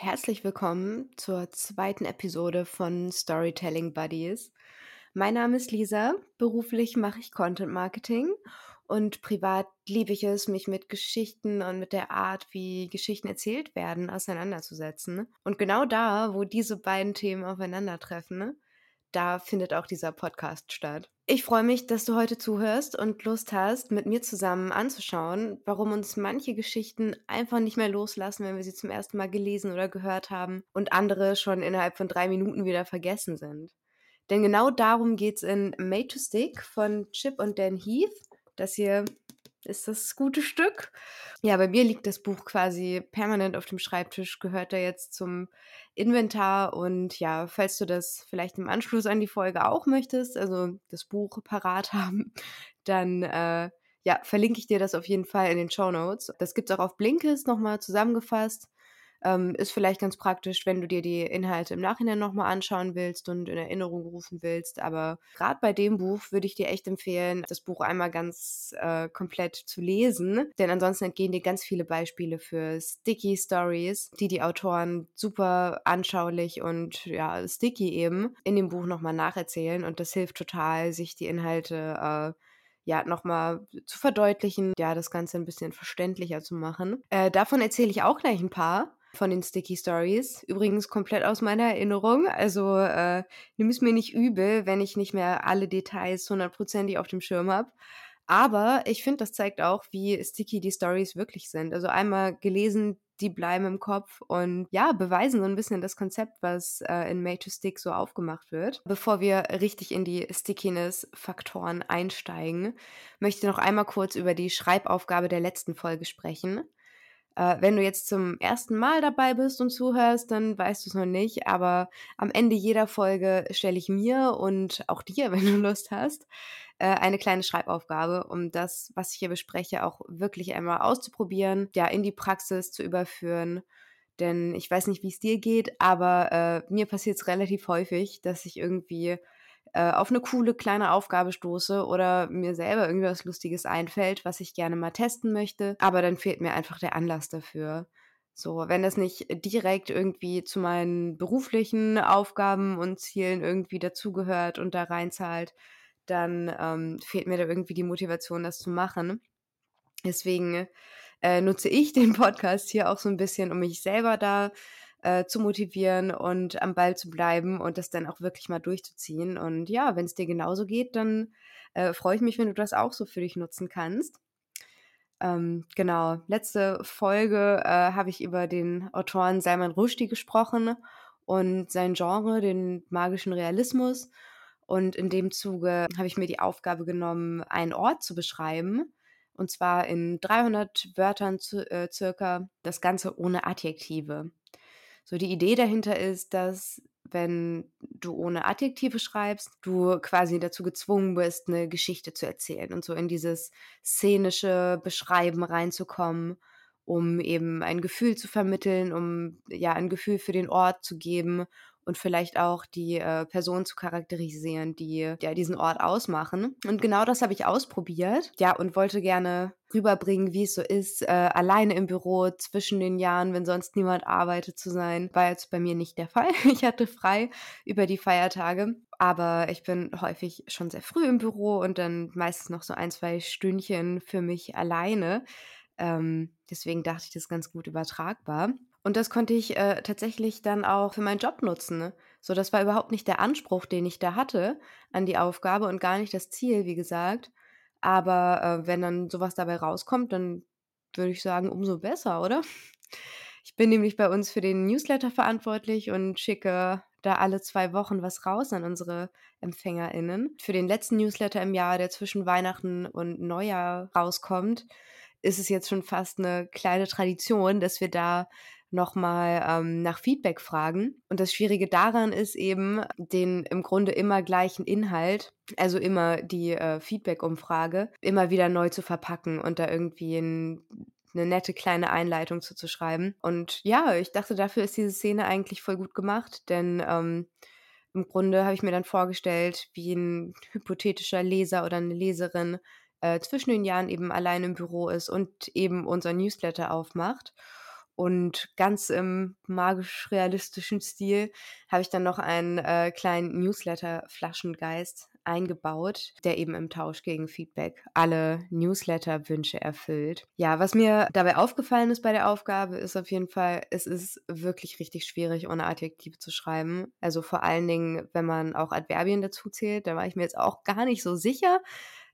herzlich willkommen zur zweiten Episode von Storytelling Buddies. Mein Name ist Lisa, beruflich mache ich Content Marketing und privat liebe ich es, mich mit Geschichten und mit der Art, wie Geschichten erzählt werden, auseinanderzusetzen. Und genau da, wo diese beiden Themen aufeinandertreffen, da findet auch dieser Podcast statt. Ich freue mich, dass du heute zuhörst und Lust hast, mit mir zusammen anzuschauen, warum uns manche Geschichten einfach nicht mehr loslassen, wenn wir sie zum ersten Mal gelesen oder gehört haben und andere schon innerhalb von drei Minuten wieder vergessen sind. Denn genau darum geht es in Made to Stick von Chip und Dan Heath. Das hier ist das gute Stück. Ja, bei mir liegt das Buch quasi permanent auf dem Schreibtisch, gehört da jetzt zum Inventar und ja, falls du das vielleicht im Anschluss an die Folge auch möchtest, also das Buch parat haben, dann äh, ja, verlinke ich dir das auf jeden Fall in den Show Notes. Das gibt's auch auf Blinkist nochmal zusammengefasst. Ähm, ist vielleicht ganz praktisch, wenn du dir die Inhalte im Nachhinein nochmal anschauen willst und in Erinnerung rufen willst. Aber gerade bei dem Buch würde ich dir echt empfehlen, das Buch einmal ganz äh, komplett zu lesen. Denn ansonsten entgehen dir ganz viele Beispiele für Sticky Stories, die die Autoren super anschaulich und ja, sticky eben in dem Buch nochmal nacherzählen. Und das hilft total, sich die Inhalte äh, ja, nochmal zu verdeutlichen, ja, das Ganze ein bisschen verständlicher zu machen. Äh, davon erzähle ich auch gleich ein paar von den Sticky Stories. Übrigens komplett aus meiner Erinnerung. Also äh, nimm es mir nicht übel, wenn ich nicht mehr alle Details hundertprozentig auf dem Schirm habe. Aber ich finde, das zeigt auch, wie sticky die Stories wirklich sind. Also einmal gelesen, die bleiben im Kopf und ja, beweisen so ein bisschen das Konzept, was äh, in Made to Stick so aufgemacht wird. Bevor wir richtig in die Stickiness-Faktoren einsteigen, möchte ich noch einmal kurz über die Schreibaufgabe der letzten Folge sprechen. Äh, wenn du jetzt zum ersten Mal dabei bist und zuhörst, dann weißt du es noch nicht. Aber am Ende jeder Folge stelle ich mir und auch dir, wenn du Lust hast, äh, eine kleine Schreibaufgabe, um das, was ich hier bespreche, auch wirklich einmal auszuprobieren, ja, in die Praxis zu überführen. Denn ich weiß nicht, wie es dir geht, aber äh, mir passiert es relativ häufig, dass ich irgendwie äh, auf eine coole kleine Aufgabe stoße oder mir selber irgendwas Lustiges einfällt, was ich gerne mal testen möchte, aber dann fehlt mir einfach der Anlass dafür. So, wenn das nicht direkt irgendwie zu meinen beruflichen Aufgaben und Zielen irgendwie dazugehört und da reinzahlt, dann ähm, fehlt mir da irgendwie die Motivation, das zu machen. Deswegen äh, nutze ich den Podcast hier auch so ein bisschen, um mich selber da äh, zu motivieren und am Ball zu bleiben und das dann auch wirklich mal durchzuziehen. Und ja, wenn es dir genauso geht, dann äh, freue ich mich, wenn du das auch so für dich nutzen kannst. Ähm, genau, letzte Folge äh, habe ich über den Autoren Salman Rushdie gesprochen und sein Genre, den magischen Realismus. Und in dem Zuge habe ich mir die Aufgabe genommen, einen Ort zu beschreiben. Und zwar in 300 Wörtern zu, äh, circa, das Ganze ohne Adjektive. So die Idee dahinter ist, dass wenn du ohne Adjektive schreibst, du quasi dazu gezwungen bist, eine Geschichte zu erzählen und so in dieses szenische Beschreiben reinzukommen, um eben ein Gefühl zu vermitteln, um ja ein Gefühl für den Ort zu geben und vielleicht auch die äh, Person zu charakterisieren, die ja diesen Ort ausmachen. Und genau das habe ich ausprobiert, ja, und wollte gerne rüberbringen, wie es so ist, äh, alleine im Büro zwischen den Jahren, wenn sonst niemand arbeitet zu sein. War jetzt bei mir nicht der Fall. Ich hatte frei über die Feiertage, aber ich bin häufig schon sehr früh im Büro und dann meistens noch so ein, zwei Stündchen für mich alleine. Ähm, deswegen dachte ich, das ist ganz gut übertragbar. Und das konnte ich äh, tatsächlich dann auch für meinen Job nutzen. Ne? So, das war überhaupt nicht der Anspruch, den ich da hatte an die Aufgabe und gar nicht das Ziel, wie gesagt. Aber äh, wenn dann sowas dabei rauskommt, dann würde ich sagen, umso besser, oder? Ich bin nämlich bei uns für den Newsletter verantwortlich und schicke da alle zwei Wochen was raus an unsere EmpfängerInnen. Für den letzten Newsletter im Jahr, der zwischen Weihnachten und Neujahr rauskommt, ist es jetzt schon fast eine kleine Tradition, dass wir da nochmal ähm, nach Feedback fragen. Und das Schwierige daran ist eben, den im Grunde immer gleichen Inhalt, also immer die äh, Feedback-Umfrage, immer wieder neu zu verpacken und da irgendwie ein, eine nette kleine Einleitung zu, zu schreiben. Und ja, ich dachte, dafür ist diese Szene eigentlich voll gut gemacht, denn ähm, im Grunde habe ich mir dann vorgestellt, wie ein hypothetischer Leser oder eine Leserin äh, zwischen den Jahren eben allein im Büro ist und eben unser Newsletter aufmacht Und ganz im magisch-realistischen Stil habe ich dann noch einen äh, kleinen Newsletter-Flaschengeist eingebaut, der eben im Tausch gegen Feedback alle Newsletter-Wünsche erfüllt. Ja, was mir dabei aufgefallen ist bei der Aufgabe, ist auf jeden Fall, es ist wirklich richtig schwierig, ohne Adjektive zu schreiben. Also vor allen Dingen, wenn man auch Adverbien dazu zählt, da war ich mir jetzt auch gar nicht so sicher,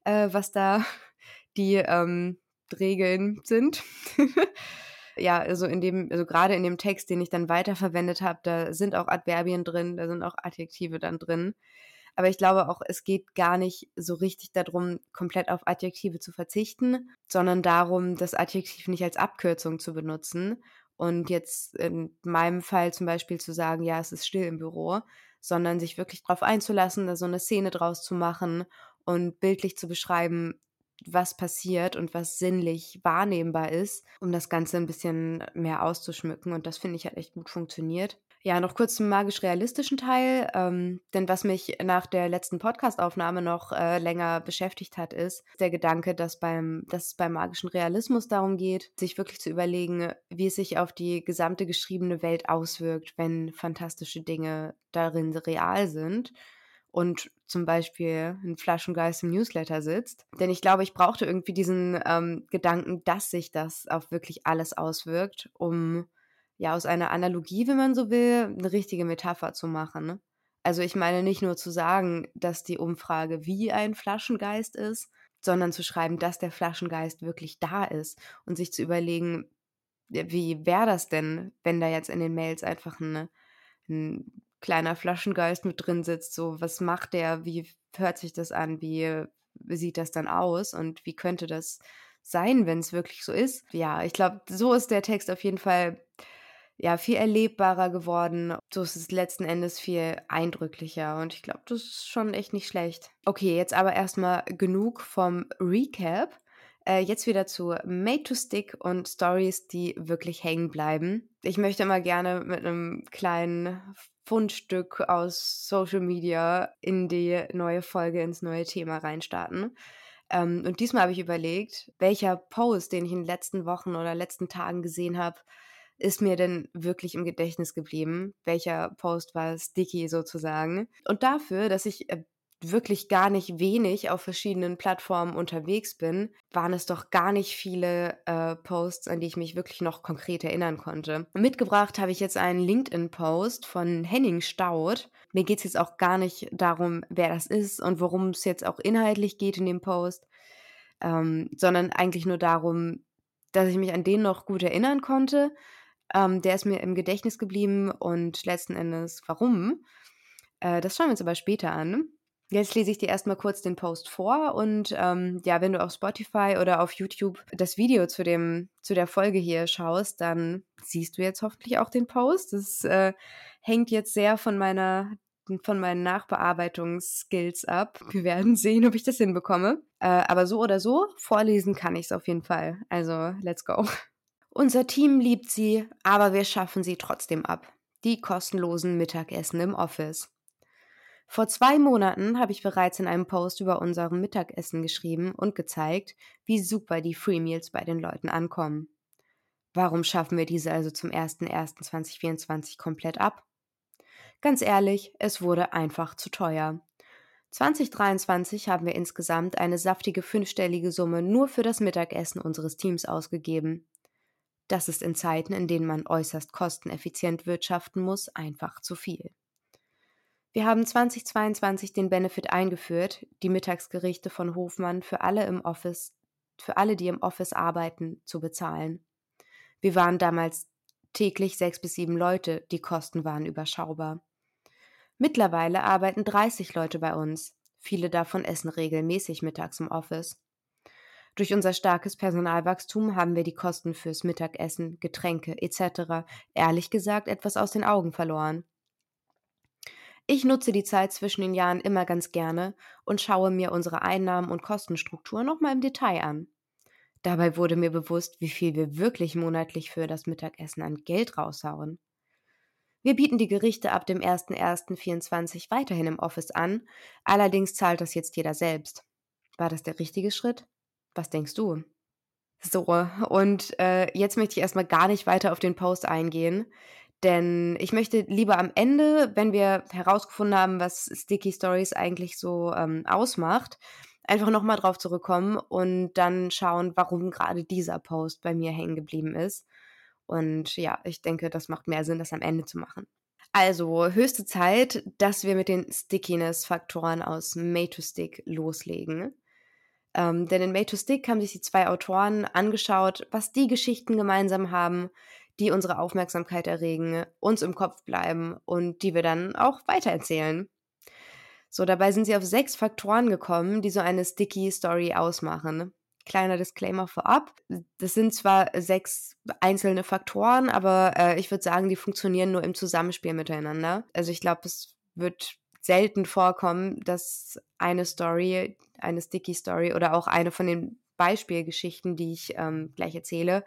äh, was da die ähm, Regeln sind. ja, also in dem, also gerade in dem Text, den ich dann weiterverwendet habe, da sind auch Adverbien drin, da sind auch Adjektive dann drin. Aber ich glaube auch, es geht gar nicht so richtig darum, komplett auf Adjektive zu verzichten, sondern darum, das Adjektiv nicht als Abkürzung zu benutzen. Und jetzt in meinem Fall zum Beispiel zu sagen, ja, es ist still im Büro, sondern sich wirklich darauf einzulassen, da so eine Szene draus zu machen und bildlich zu beschreiben, was passiert und was sinnlich wahrnehmbar ist, um das Ganze ein bisschen mehr auszuschmücken. Und das finde ich hat echt gut funktioniert. Ja, noch kurz zum magisch-realistischen Teil. Ähm, denn was mich nach der letzten Podcast-Aufnahme noch äh, länger beschäftigt hat, ist der Gedanke, dass, beim, dass es beim magischen Realismus darum geht, sich wirklich zu überlegen, wie es sich auf die gesamte geschriebene Welt auswirkt, wenn fantastische Dinge darin real sind und zum Beispiel ein Flaschengeist im Newsletter sitzt. Denn ich glaube, ich brauchte irgendwie diesen ähm, Gedanken, dass sich das auf wirklich alles auswirkt, um ja aus einer Analogie, wenn man so will, eine richtige Metapher zu machen. Also ich meine nicht nur zu sagen, dass die Umfrage wie ein Flaschengeist ist, sondern zu schreiben, dass der Flaschengeist wirklich da ist und sich zu überlegen, wie wäre das denn, wenn da jetzt in den Mails einfach ein, ein kleiner Flaschengeist mit drin sitzt. So, was macht der? Wie hört sich das an? Wie sieht das dann aus? Und wie könnte das sein, wenn es wirklich so ist? Ja, ich glaube, so ist der Text auf jeden Fall ja viel erlebbarer geworden. So ist es letzten Endes viel eindrücklicher und ich glaube, das ist schon echt nicht schlecht. Okay, jetzt aber erstmal genug vom Recap. Äh, jetzt wieder zu Made to Stick und Stories, die wirklich hängen bleiben. Ich möchte immer gerne mit einem kleinen Fundstück aus Social Media in die neue Folge, ins neue Thema reinstarten. Ähm, und diesmal habe ich überlegt, welcher Post, den ich in den letzten Wochen oder letzten Tagen gesehen habe, ist mir denn wirklich im Gedächtnis geblieben? Welcher Post war sticky sozusagen? Und dafür, dass ich äh, wirklich gar nicht wenig auf verschiedenen Plattformen unterwegs bin, waren es doch gar nicht viele äh, Posts, an die ich mich wirklich noch konkret erinnern konnte. Mitgebracht habe ich jetzt einen LinkedIn-Post von Henning Staud. Mir geht es jetzt auch gar nicht darum, wer das ist und worum es jetzt auch inhaltlich geht in dem Post, ähm, sondern eigentlich nur darum, dass ich mich an den noch gut erinnern konnte. Ähm, der ist mir im Gedächtnis geblieben und letzten Endes warum. Äh, das schauen wir uns aber später an. Jetzt lese ich dir erstmal kurz den Post vor und ähm, ja, wenn du auf Spotify oder auf YouTube das Video zu, dem, zu der Folge hier schaust, dann siehst du jetzt hoffentlich auch den Post. Das äh, hängt jetzt sehr von meiner von meinen Nachbearbeitungsskills ab. Wir werden sehen, ob ich das hinbekomme. Äh, aber so oder so, vorlesen kann ich es auf jeden Fall. Also, let's go. Unser Team liebt sie, aber wir schaffen sie trotzdem ab. Die kostenlosen Mittagessen im Office. Vor zwei Monaten habe ich bereits in einem Post über unserem Mittagessen geschrieben und gezeigt, wie super die Free Meals bei den Leuten ankommen. Warum schaffen wir diese also zum 01.01.2024 komplett ab? Ganz ehrlich, es wurde einfach zu teuer. 2023 haben wir insgesamt eine saftige fünfstellige Summe nur für das Mittagessen unseres Teams ausgegeben. Das ist in Zeiten, in denen man äußerst kosteneffizient wirtschaften muss, einfach zu viel. Wir haben 2022 den Benefit eingeführt, die Mittagsgerichte von Hofmann für alle im Office, für alle, die im Office arbeiten, zu bezahlen. Wir waren damals täglich sechs bis sieben Leute, die Kosten waren überschaubar. Mittlerweile arbeiten 30 Leute bei uns. Viele davon essen regelmäßig mittags im Office. Durch unser starkes Personalwachstum haben wir die Kosten fürs Mittagessen, Getränke etc. ehrlich gesagt etwas aus den Augen verloren. Ich nutze die Zeit zwischen den Jahren immer ganz gerne und schaue mir unsere Einnahmen und Kostenstruktur nochmal im Detail an. Dabei wurde mir bewusst, wie viel wir wirklich monatlich für das Mittagessen an Geld raushauen. Wir bieten die Gerichte ab dem 01.01.24 weiterhin im Office an, allerdings zahlt das jetzt jeder selbst. War das der richtige Schritt? Was denkst du? So, und äh, jetzt möchte ich erstmal gar nicht weiter auf den Post eingehen, denn ich möchte lieber am Ende, wenn wir herausgefunden haben, was Sticky Stories eigentlich so ähm, ausmacht, einfach nochmal drauf zurückkommen und dann schauen, warum gerade dieser Post bei mir hängen geblieben ist. Und ja, ich denke, das macht mehr Sinn, das am Ende zu machen. Also höchste Zeit, dass wir mit den Stickiness-Faktoren aus Made to Stick loslegen. Ähm, denn in Made to Stick haben sich die zwei Autoren angeschaut, was die Geschichten gemeinsam haben, die unsere Aufmerksamkeit erregen, uns im Kopf bleiben und die wir dann auch weitererzählen. So, dabei sind sie auf sechs Faktoren gekommen, die so eine Sticky Story ausmachen. Kleiner Disclaimer vorab. Das sind zwar sechs einzelne Faktoren, aber äh, ich würde sagen, die funktionieren nur im Zusammenspiel miteinander. Also ich glaube, es wird selten vorkommen, dass eine Story, eine Sticky Story oder auch eine von den Beispielgeschichten, die ich ähm, gleich erzähle,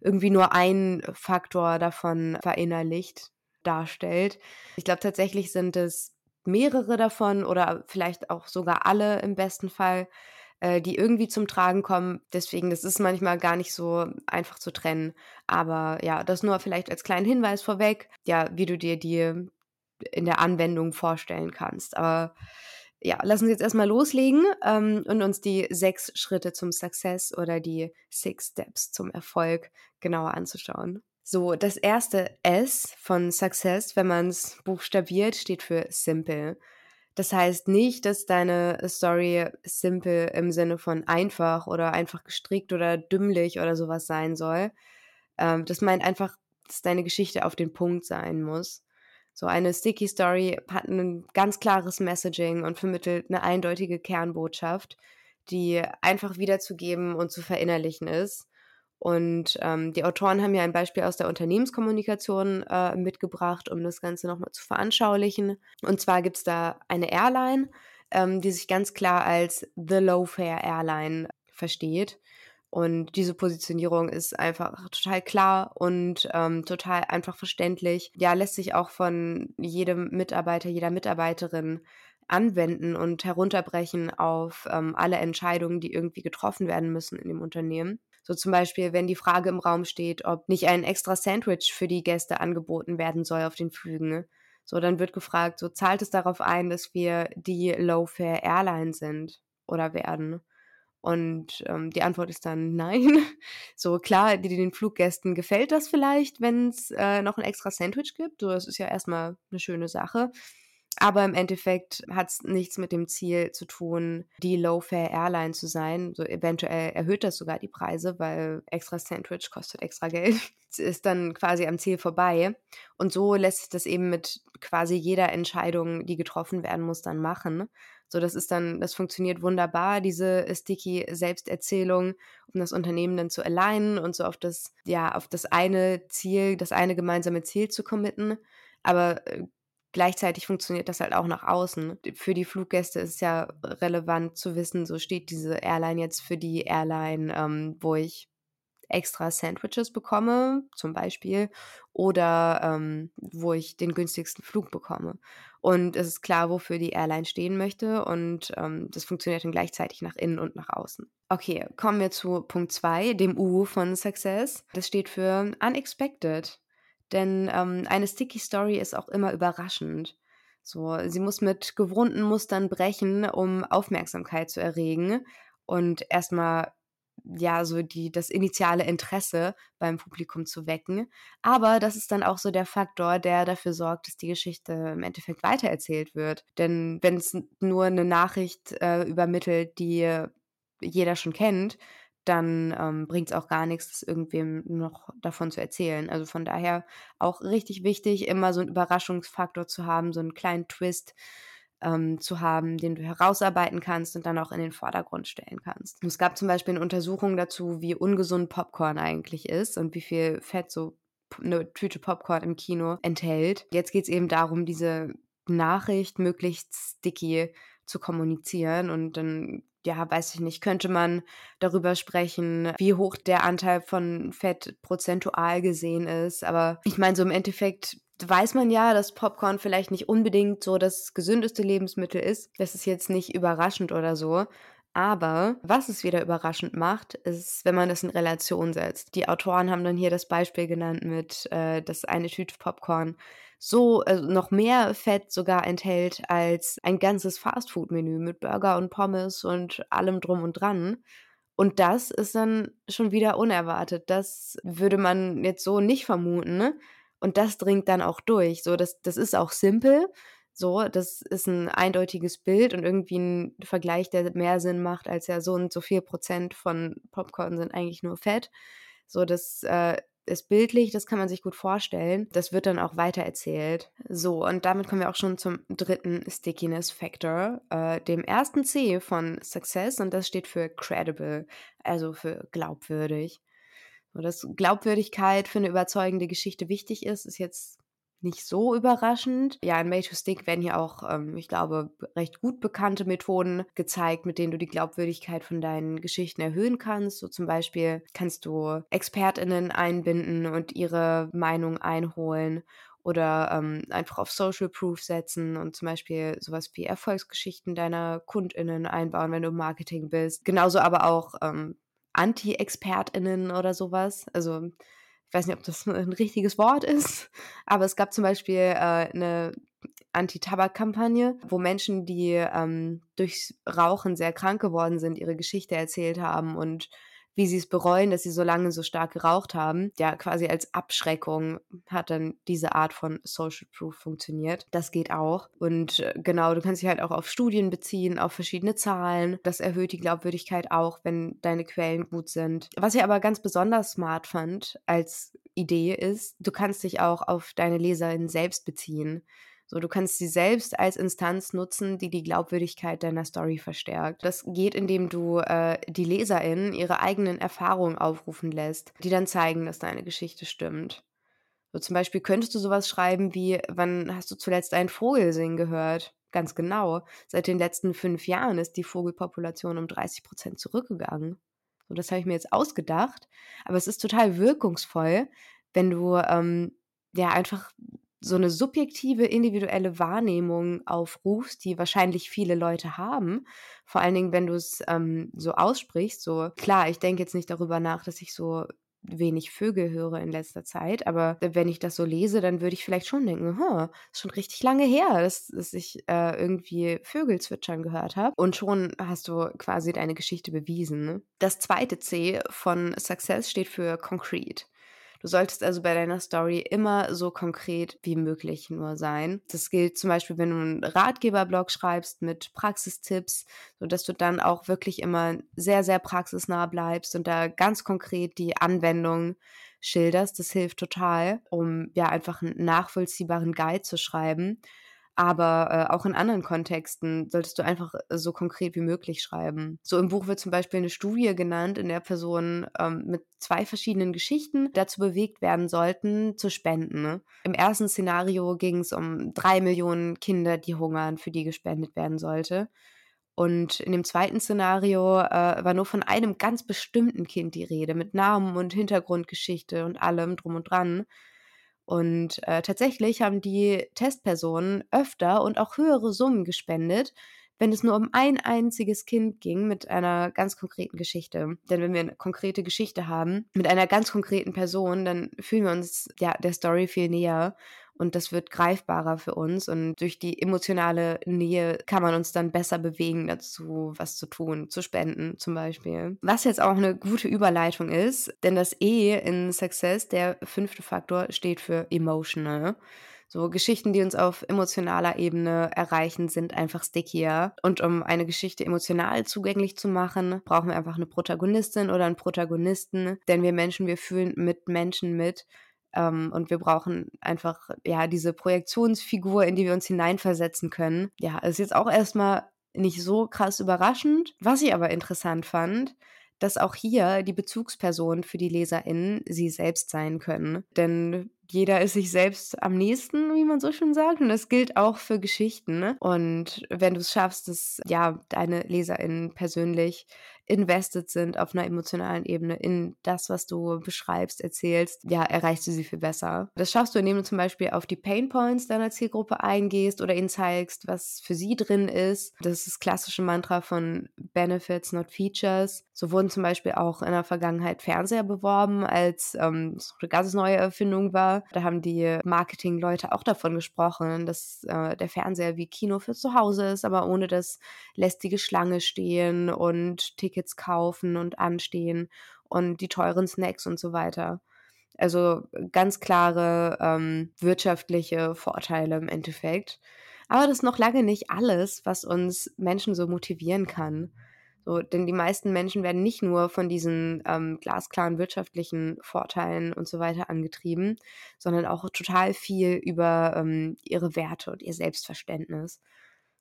irgendwie nur ein Faktor davon verinnerlicht darstellt. Ich glaube tatsächlich sind es mehrere davon oder vielleicht auch sogar alle im besten Fall, äh, die irgendwie zum Tragen kommen. Deswegen, das ist manchmal gar nicht so einfach zu trennen. Aber ja, das nur vielleicht als kleinen Hinweis vorweg, ja, wie du dir die in der Anwendung vorstellen kannst. Aber ja, lass uns jetzt erstmal loslegen ähm, und uns die sechs Schritte zum Success oder die Six Steps zum Erfolg genauer anzuschauen. So, das erste S von Success, wenn man es buchstabiert, steht für simple. Das heißt nicht, dass deine Story simple im Sinne von einfach oder einfach gestrickt oder dümmlich oder sowas sein soll. Ähm, das meint einfach, dass deine Geschichte auf den Punkt sein muss. So eine Sticky Story hat ein ganz klares Messaging und vermittelt eine eindeutige Kernbotschaft, die einfach wiederzugeben und zu verinnerlichen ist. Und ähm, die Autoren haben ja ein Beispiel aus der Unternehmenskommunikation äh, mitgebracht, um das Ganze nochmal zu veranschaulichen. Und zwar gibt es da eine Airline, ähm, die sich ganz klar als The Low Fare Airline versteht. Und diese Positionierung ist einfach total klar und ähm, total einfach verständlich. Ja, lässt sich auch von jedem Mitarbeiter, jeder Mitarbeiterin anwenden und herunterbrechen auf ähm, alle Entscheidungen, die irgendwie getroffen werden müssen in dem Unternehmen. So zum Beispiel, wenn die Frage im Raum steht, ob nicht ein extra Sandwich für die Gäste angeboten werden soll auf den Flügen. So, dann wird gefragt, so zahlt es darauf ein, dass wir die Low-Fare Airline sind oder werden? Und ähm, die Antwort ist dann nein. So klar, den Fluggästen gefällt das vielleicht, wenn es äh, noch ein extra Sandwich gibt. So, das ist ja erstmal eine schöne Sache. Aber im Endeffekt hat es nichts mit dem Ziel zu tun, die Low-Fare-Airline zu sein. So eventuell erhöht das sogar die Preise, weil extra Sandwich kostet extra Geld. Es ist dann quasi am Ziel vorbei. Und so lässt sich das eben mit quasi jeder Entscheidung, die getroffen werden muss, dann machen. So, das ist dann, das funktioniert wunderbar, diese sticky Selbsterzählung, um das Unternehmen dann zu alignen und so auf das, ja, auf das eine Ziel, das eine gemeinsame Ziel zu committen. Aber äh, gleichzeitig funktioniert das halt auch nach außen. Für die Fluggäste ist es ja relevant zu wissen, so steht diese Airline jetzt für die Airline, ähm, wo ich extra Sandwiches bekomme, zum Beispiel, oder ähm, wo ich den günstigsten Flug bekomme. Und es ist klar, wofür die Airline stehen möchte und ähm, das funktioniert dann gleichzeitig nach innen und nach außen. Okay, kommen wir zu Punkt 2, dem U von Success. Das steht für Unexpected. Denn ähm, eine Sticky Story ist auch immer überraschend. So, sie muss mit gewohnten Mustern brechen, um Aufmerksamkeit zu erregen und erstmal ja, so die, das initiale Interesse beim Publikum zu wecken. Aber das ist dann auch so der Faktor, der dafür sorgt, dass die Geschichte im Endeffekt weitererzählt wird. Denn wenn es nur eine Nachricht äh, übermittelt, die jeder schon kennt, dann ähm, bringt es auch gar nichts, das irgendwem noch davon zu erzählen. Also von daher auch richtig wichtig, immer so einen Überraschungsfaktor zu haben, so einen kleinen Twist ähm, zu haben, den du herausarbeiten kannst und dann auch in den Vordergrund stellen kannst. Es gab zum Beispiel eine Untersuchung dazu, wie ungesund Popcorn eigentlich ist und wie viel Fett so eine Tüte Popcorn im Kino enthält. Jetzt geht es eben darum, diese Nachricht möglichst sticky zu kommunizieren und dann ja, weiß ich nicht, könnte man darüber sprechen, wie hoch der Anteil von Fett prozentual gesehen ist. Aber ich meine, so im Endeffekt weiß man ja, dass Popcorn vielleicht nicht unbedingt so das gesündeste Lebensmittel ist. Das ist jetzt nicht überraschend oder so. Aber was es wieder überraschend macht, ist, wenn man das in Relation setzt. Die Autoren haben dann hier das Beispiel genannt mit, äh, dass eine Tüte Popcorn so äh, noch mehr Fett sogar enthält als ein ganzes Fastfood-Menü mit Burger und Pommes und allem drum und dran. Und das ist dann schon wieder unerwartet. Das würde man jetzt so nicht vermuten. Ne? Und das dringt dann auch durch. So, das, das ist auch simpel. So, das ist ein eindeutiges Bild und irgendwie ein Vergleich, der mehr Sinn macht, als ja so und so viel Prozent von Popcorn sind eigentlich nur Fett. So, das äh, ist bildlich, das kann man sich gut vorstellen. Das wird dann auch weiter erzählt. So, und damit kommen wir auch schon zum dritten Stickiness Factor, äh, dem ersten C von Success, und das steht für credible, also für glaubwürdig. Dass Glaubwürdigkeit für eine überzeugende Geschichte wichtig ist, ist jetzt nicht so überraschend. Ja, in Made to Stick werden hier auch, ähm, ich glaube, recht gut bekannte Methoden gezeigt, mit denen du die Glaubwürdigkeit von deinen Geschichten erhöhen kannst. So zum Beispiel kannst du ExpertInnen einbinden und ihre Meinung einholen oder ähm, einfach auf Social Proof setzen und zum Beispiel sowas wie Erfolgsgeschichten deiner KundInnen einbauen, wenn du im Marketing bist. Genauso aber auch ähm, Anti-ExpertInnen oder sowas. Also ich weiß nicht, ob das ein richtiges Wort ist, aber es gab zum Beispiel äh, eine Anti-Tabak-Kampagne, wo Menschen, die ähm, durchs Rauchen sehr krank geworden sind, ihre Geschichte erzählt haben und wie sie es bereuen, dass sie so lange so stark geraucht haben. Ja, quasi als Abschreckung hat dann diese Art von Social Proof funktioniert. Das geht auch. Und äh, genau, du kannst dich halt auch auf Studien beziehen, auf verschiedene Zahlen. Das erhöht die Glaubwürdigkeit auch, wenn deine Quellen gut sind. Was ich aber ganz besonders smart fand als Idee ist, du kannst dich auch auf deine Leserinnen selbst beziehen. So, du kannst sie selbst als Instanz nutzen, die die Glaubwürdigkeit deiner Story verstärkt. Das geht, indem du äh, die LeserInnen ihre eigenen Erfahrungen aufrufen lässt, die dann zeigen, dass deine Geschichte stimmt. So zum Beispiel könntest du sowas schreiben wie, wann hast du zuletzt einen Vogel singen gehört? Ganz genau. Seit den letzten fünf Jahren ist die Vogelpopulation um 30 Prozent zurückgegangen. So, das habe ich mir jetzt ausgedacht. Aber es ist total wirkungsvoll, wenn du ähm, ja einfach so eine subjektive, individuelle Wahrnehmung aufrufst, die wahrscheinlich viele Leute haben. Vor allen Dingen, wenn du es ähm, so aussprichst. So, klar, ich denke jetzt nicht darüber nach, dass ich so wenig Vögel höre in letzter Zeit, aber wenn ich das so lese, dann würde ich vielleicht schon denken, huh, ist schon richtig lange her, dass, dass ich äh, irgendwie Vögel zwitschern gehört habe. Und schon hast du quasi deine Geschichte bewiesen. Ne? Das zweite C von Success steht für Concrete. Du solltest also bei deiner Story immer so konkret wie möglich nur sein. Das gilt zum Beispiel, wenn du einen Ratgeberblog schreibst mit Praxistipps, sodass du dann auch wirklich immer sehr, sehr praxisnah bleibst und da ganz konkret die Anwendung schilderst. Das hilft total, um ja einfach einen nachvollziehbaren Guide zu schreiben aber äh, auch in anderen Kontexten solltest du einfach äh, so konkret wie möglich schreiben. So im Buch wird zum Beispiel eine Studie genannt, in der Personen ähm, mit zwei verschiedenen Geschichten dazu bewegt werden sollten, zu spenden. Ne? Im ersten Szenario ging es um drei Millionen Kinder, die hungern, für die gespendet werden sollte. Und in dem zweiten Szenario äh, war nur von einem ganz bestimmten Kind die Rede, mit Namen und Hintergrundgeschichte und allem drum und dran. Und äh, tatsächlich haben die Testpersonen öfter und auch höhere Summen gespendet, wenn es nur um ein einziges Kind ging mit einer ganz konkreten Geschichte. Denn wenn wir eine konkrete Geschichte haben mit einer ganz konkreten Person, dann fühlen wir uns ja der Story viel näher und das wird greifbarer für uns und durch die emotionale Nähe kann man uns dann besser bewegen dazu, was zu tun, zu spenden zum Beispiel. Was jetzt auch eine gute Überleitung ist, denn das E in Success, der fünfte Faktor, steht für emotional. So Geschichten, die uns auf emotionaler Ebene erreichen, sind einfach stickier. Und um eine Geschichte emotional zugänglich zu machen, brauchen wir einfach eine Protagonistin oder einen Protagonisten. Denn wir Menschen, wir fühlen mit Menschen mit ähm, und wir brauchen einfach, ja, diese Projektionsfigur, in die wir uns hineinversetzen können. Ja, ist jetzt auch erstmal nicht so krass überraschend. Was ich aber interessant fand, dass auch hier die Bezugspersonen für die LeserInnen sie selbst sein können. Denn jeder ist sich selbst am nächsten, wie man so schön sagt. Und das gilt auch für Geschichten. Ne? Und wenn du es schaffst, dass ja deine LeserInnen persönlich invested sind auf einer emotionalen Ebene in das, was du beschreibst, erzählst, ja, erreichst du sie viel besser. Das schaffst du, indem du zum Beispiel auf die Pain Points deiner Zielgruppe eingehst oder ihnen zeigst, was für sie drin ist. Das ist das klassische Mantra von Benefits, not Features. So wurden zum Beispiel auch in der Vergangenheit Fernseher beworben, als ähm, es eine ganz neue Erfindung war. Da haben die Marketingleute auch davon gesprochen, dass äh, der Fernseher wie Kino für zu Hause ist, aber ohne das lästige Schlange stehen und Tickets kaufen und anstehen und die teuren Snacks und so weiter. Also ganz klare ähm, wirtschaftliche Vorteile im Endeffekt. Aber das ist noch lange nicht alles, was uns Menschen so motivieren kann. So, denn die meisten Menschen werden nicht nur von diesen ähm, glasklaren wirtschaftlichen Vorteilen und so weiter angetrieben, sondern auch total viel über ähm, ihre Werte und ihr Selbstverständnis.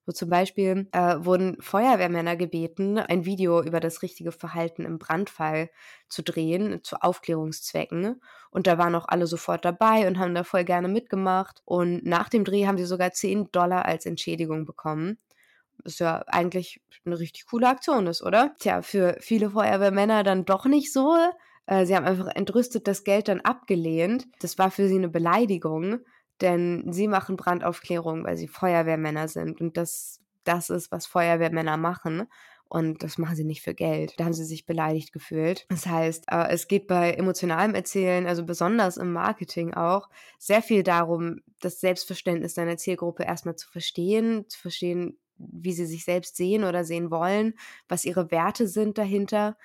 So zum Beispiel äh, wurden Feuerwehrmänner gebeten, ein Video über das richtige Verhalten im Brandfall zu drehen, zu Aufklärungszwecken. Und da waren auch alle sofort dabei und haben da voll gerne mitgemacht. Und nach dem Dreh haben sie sogar 10 Dollar als Entschädigung bekommen. Was ja eigentlich eine richtig coole Aktion ist, oder? Tja, für viele Feuerwehrmänner dann doch nicht so. Äh, sie haben einfach entrüstet das Geld dann abgelehnt. Das war für sie eine Beleidigung denn sie machen Brandaufklärung, weil sie Feuerwehrmänner sind und das, das ist, was Feuerwehrmänner machen. Und das machen sie nicht für Geld. Da haben sie sich beleidigt gefühlt. Das heißt, äh, es geht bei emotionalem Erzählen, also besonders im Marketing auch, sehr viel darum, das Selbstverständnis deiner Zielgruppe erstmal zu verstehen, zu verstehen, wie sie sich selbst sehen oder sehen wollen, was ihre Werte sind dahinter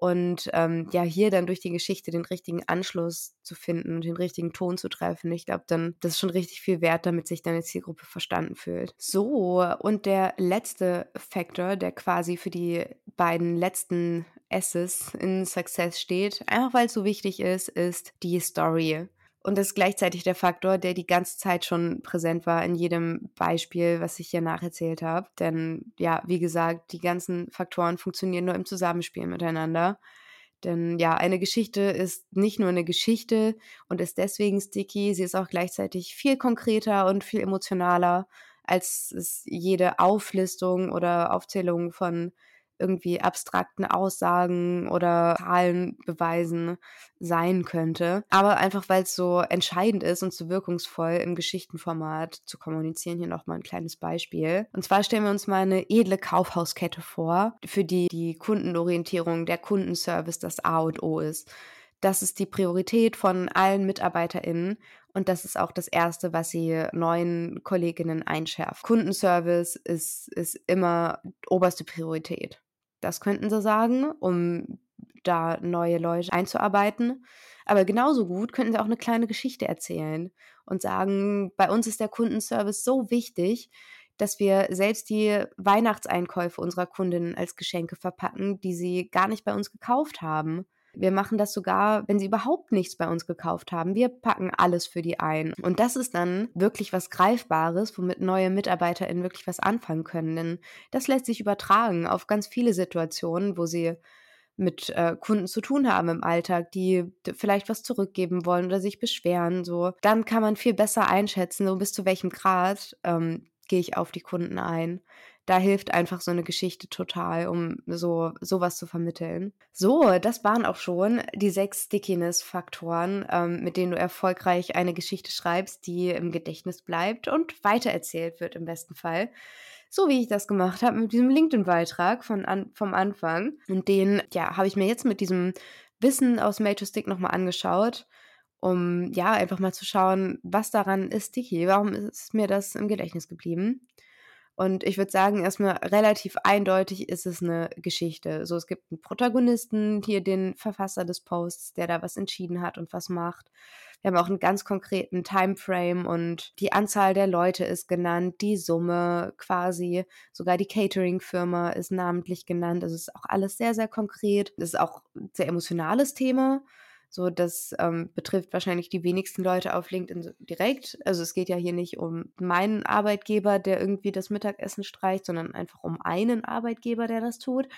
und ähm, ja, hier dann durch die Geschichte den richtigen Anschluss zu finden und den richtigen Ton zu treffen. Ich glaube, dann, das ist schon richtig viel wert, damit sich deine Zielgruppe verstanden fühlt. So, und der letzte Faktor, der quasi für die beiden letzten S's in Success steht, einfach weil es so wichtig ist, ist die Story. Und das ist gleichzeitig der Faktor, der die ganze Zeit schon präsent war in jedem Beispiel, was ich hier nacherzählt habe. Denn ja, wie gesagt, die ganzen Faktoren funktionieren nur im Zusammenspiel miteinander. Denn ja, eine Geschichte ist nicht nur eine Geschichte und ist deswegen sticky, sie ist auch gleichzeitig viel konkreter und viel emotionaler, als es jede Auflistung oder Aufzählung von irgendwie abstrakten Aussagen oder Zahlen beweisen sein könnte. Aber einfach, weil es so entscheidend ist und so wirkungsvoll im Geschichtenformat zu kommunizieren, hier nochmal ein kleines Beispiel. Und zwar stellen wir uns mal eine edle Kaufhauskette vor, für die die Kundenorientierung, der Kundenservice das A und O ist. Das ist die Priorität von allen MitarbeiterInnen und das ist auch das Erste, was sie neuen Kolleginnen einschärft. Kundenservice ist, ist immer oberste Priorität. Das könnten sie sagen, um da neue Leute einzuarbeiten. Aber genauso gut könnten sie auch eine kleine Geschichte erzählen und sagen, bei uns ist der Kundenservice so wichtig, dass wir selbst die Weihnachtseinkäufe unserer Kundinnen als Geschenke verpacken, die sie gar nicht bei uns gekauft haben. Wir machen das sogar, wenn sie überhaupt nichts bei uns gekauft haben. Wir packen alles für die ein. Und das ist dann wirklich was Greifbares, womit neue MitarbeiterInnen wirklich was anfangen können. Denn das lässt sich übertragen auf ganz viele Situationen, wo sie mit äh, Kunden zu tun haben im Alltag, die vielleicht was zurückgeben wollen oder sich beschweren. So, dann kann man viel besser einschätzen, so bis zu welchem Grad ähm, gehe ich auf die Kunden ein da hilft einfach so eine Geschichte total, um so sowas zu vermitteln. So, das waren auch schon die sechs Stickiness-Faktoren, ähm, mit denen du erfolgreich eine Geschichte schreibst, die im Gedächtnis bleibt und weitererzählt wird im besten Fall. So wie ich das gemacht habe mit diesem LinkedIn-Beitrag von an, vom Anfang. Und den, ja, habe ich mir jetzt mit diesem Wissen aus Major Stick nochmal angeschaut um ja einfach mal zu schauen, was daran ist sticky, warum ist mir das im Gedächtnis geblieben. Und ich würde sagen, erstmal relativ eindeutig ist es eine Geschichte. So, es gibt einen Protagonisten, hier den Verfasser des Posts, der da was entschieden hat und was macht. Wir haben auch einen ganz konkreten Timeframe und die Anzahl der Leute ist genannt, die Summe quasi, sogar die Catering-Firma ist namentlich genannt. Also es ist auch alles sehr, sehr konkret. Es ist auch ein sehr emotionales Thema. So, das ähm, betrifft wahrscheinlich die wenigsten Leute auf LinkedIn direkt. Also es geht ja hier nicht um meinen Arbeitgeber, der irgendwie das Mittagessen streicht, sondern einfach um einen Arbeitgeber, der das tut.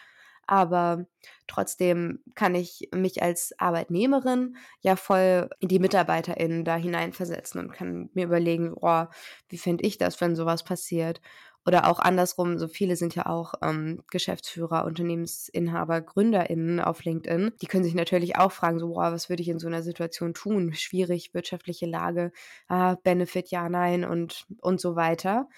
aber trotzdem kann ich mich als Arbeitnehmerin ja voll in die MitarbeiterInnen da hineinversetzen und kann mir überlegen, oh, wie fände ich das, wenn sowas passiert? Oder auch andersrum, so viele sind ja auch ähm, Geschäftsführer, Unternehmensinhaber, GründerInnen auf LinkedIn. Die können sich natürlich auch fragen, so, boah, was würde ich in so einer Situation tun? Schwierig, wirtschaftliche Lage, ah, Benefit, ja, nein und, und so weiter.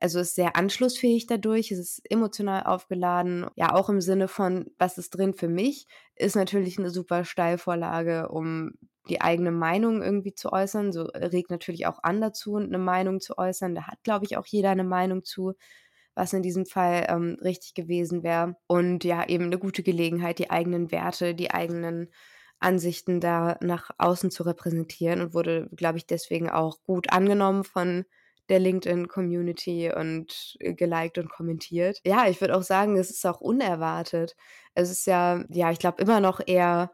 Also ist sehr anschlussfähig dadurch, es ist emotional aufgeladen. Ja, auch im Sinne von, was ist drin für mich, ist natürlich eine super Steilvorlage, um die eigene Meinung irgendwie zu äußern. So regt natürlich auch an dazu, eine Meinung zu äußern. Da hat, glaube ich, auch jeder eine Meinung zu, was in diesem Fall ähm, richtig gewesen wäre. Und ja, eben eine gute Gelegenheit, die eigenen Werte, die eigenen Ansichten da nach außen zu repräsentieren und wurde, glaube ich, deswegen auch gut angenommen von der LinkedIn-Community und äh, geliked und kommentiert. Ja, ich würde auch sagen, es ist auch unerwartet. Es ist ja, ja, ich glaube immer noch eher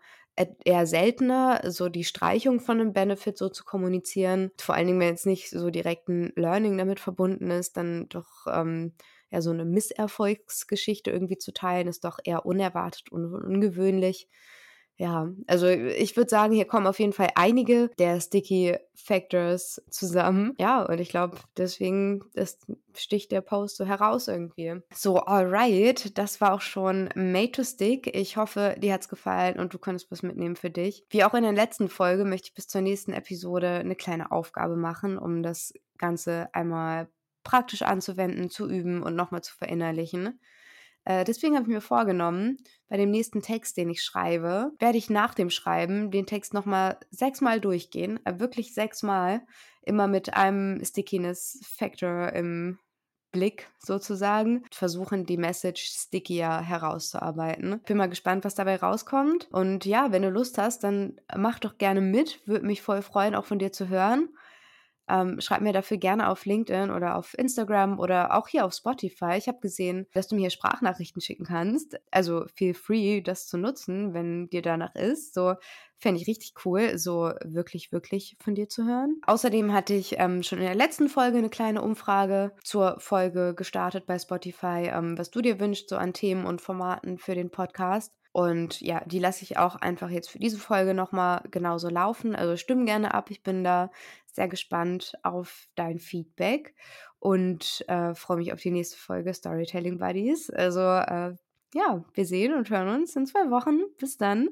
eher seltener, so die Streichung von einem Benefit so zu kommunizieren. Vor allen Dingen, wenn jetzt nicht so direkt ein Learning damit verbunden ist, dann doch ähm, ja so eine Misserfolgsgeschichte irgendwie zu teilen, ist doch eher unerwartet und ungewöhnlich. Ja, also ich würde sagen, hier kommen auf jeden Fall einige der Sticky Factors zusammen. Ja, und ich glaube, deswegen ist, sticht der Post so heraus irgendwie. So, alright, das war auch schon Made to Stick. Ich hoffe, dir hat's gefallen und du konntest was mitnehmen für dich. Wie auch in der letzten Folge möchte ich bis zur nächsten Episode eine kleine Aufgabe machen, um das Ganze einmal praktisch anzuwenden, zu üben und nochmal zu verinnerlichen. Äh, deswegen habe ich mir vorgenommen, bei dem nächsten Text, den ich schreibe, werde ich nach dem Schreiben den Text nochmal sechsmal durchgehen, äh, wirklich sechsmal, immer mit einem Stickiness Factor im Blick sozusagen, versuchen die Message stickier herauszuarbeiten. Bin mal gespannt, was dabei rauskommt. Und ja, wenn du Lust hast, dann mach doch gerne mit. Würde mich voll freuen, auch von dir zu hören. Ähm, schreib mir dafür gerne auf LinkedIn oder auf Instagram oder auch hier auf Spotify. Ich habe gesehen, dass du mir hier Sprachnachrichten schicken kannst. Also feel free, das zu nutzen, wenn dir danach ist. So fände ich richtig cool, so wirklich, wirklich von dir zu hören. Außerdem hatte ich ähm, schon in der letzten Folge eine kleine Umfrage zur Folge gestartet bei Spotify, ähm, was du dir wünschst, so an Themen und Formaten für den Podcast. Und ja, die lasse ich auch einfach jetzt für diese Folge nochmal genauso laufen. Also stimm gerne ab. Ich bin da sehr gespannt auf dein Feedback und äh, freue mich auf die nächste Folge Storytelling Buddies. Also äh, ja, wir sehen und hören uns in zwei Wochen. Bis dann.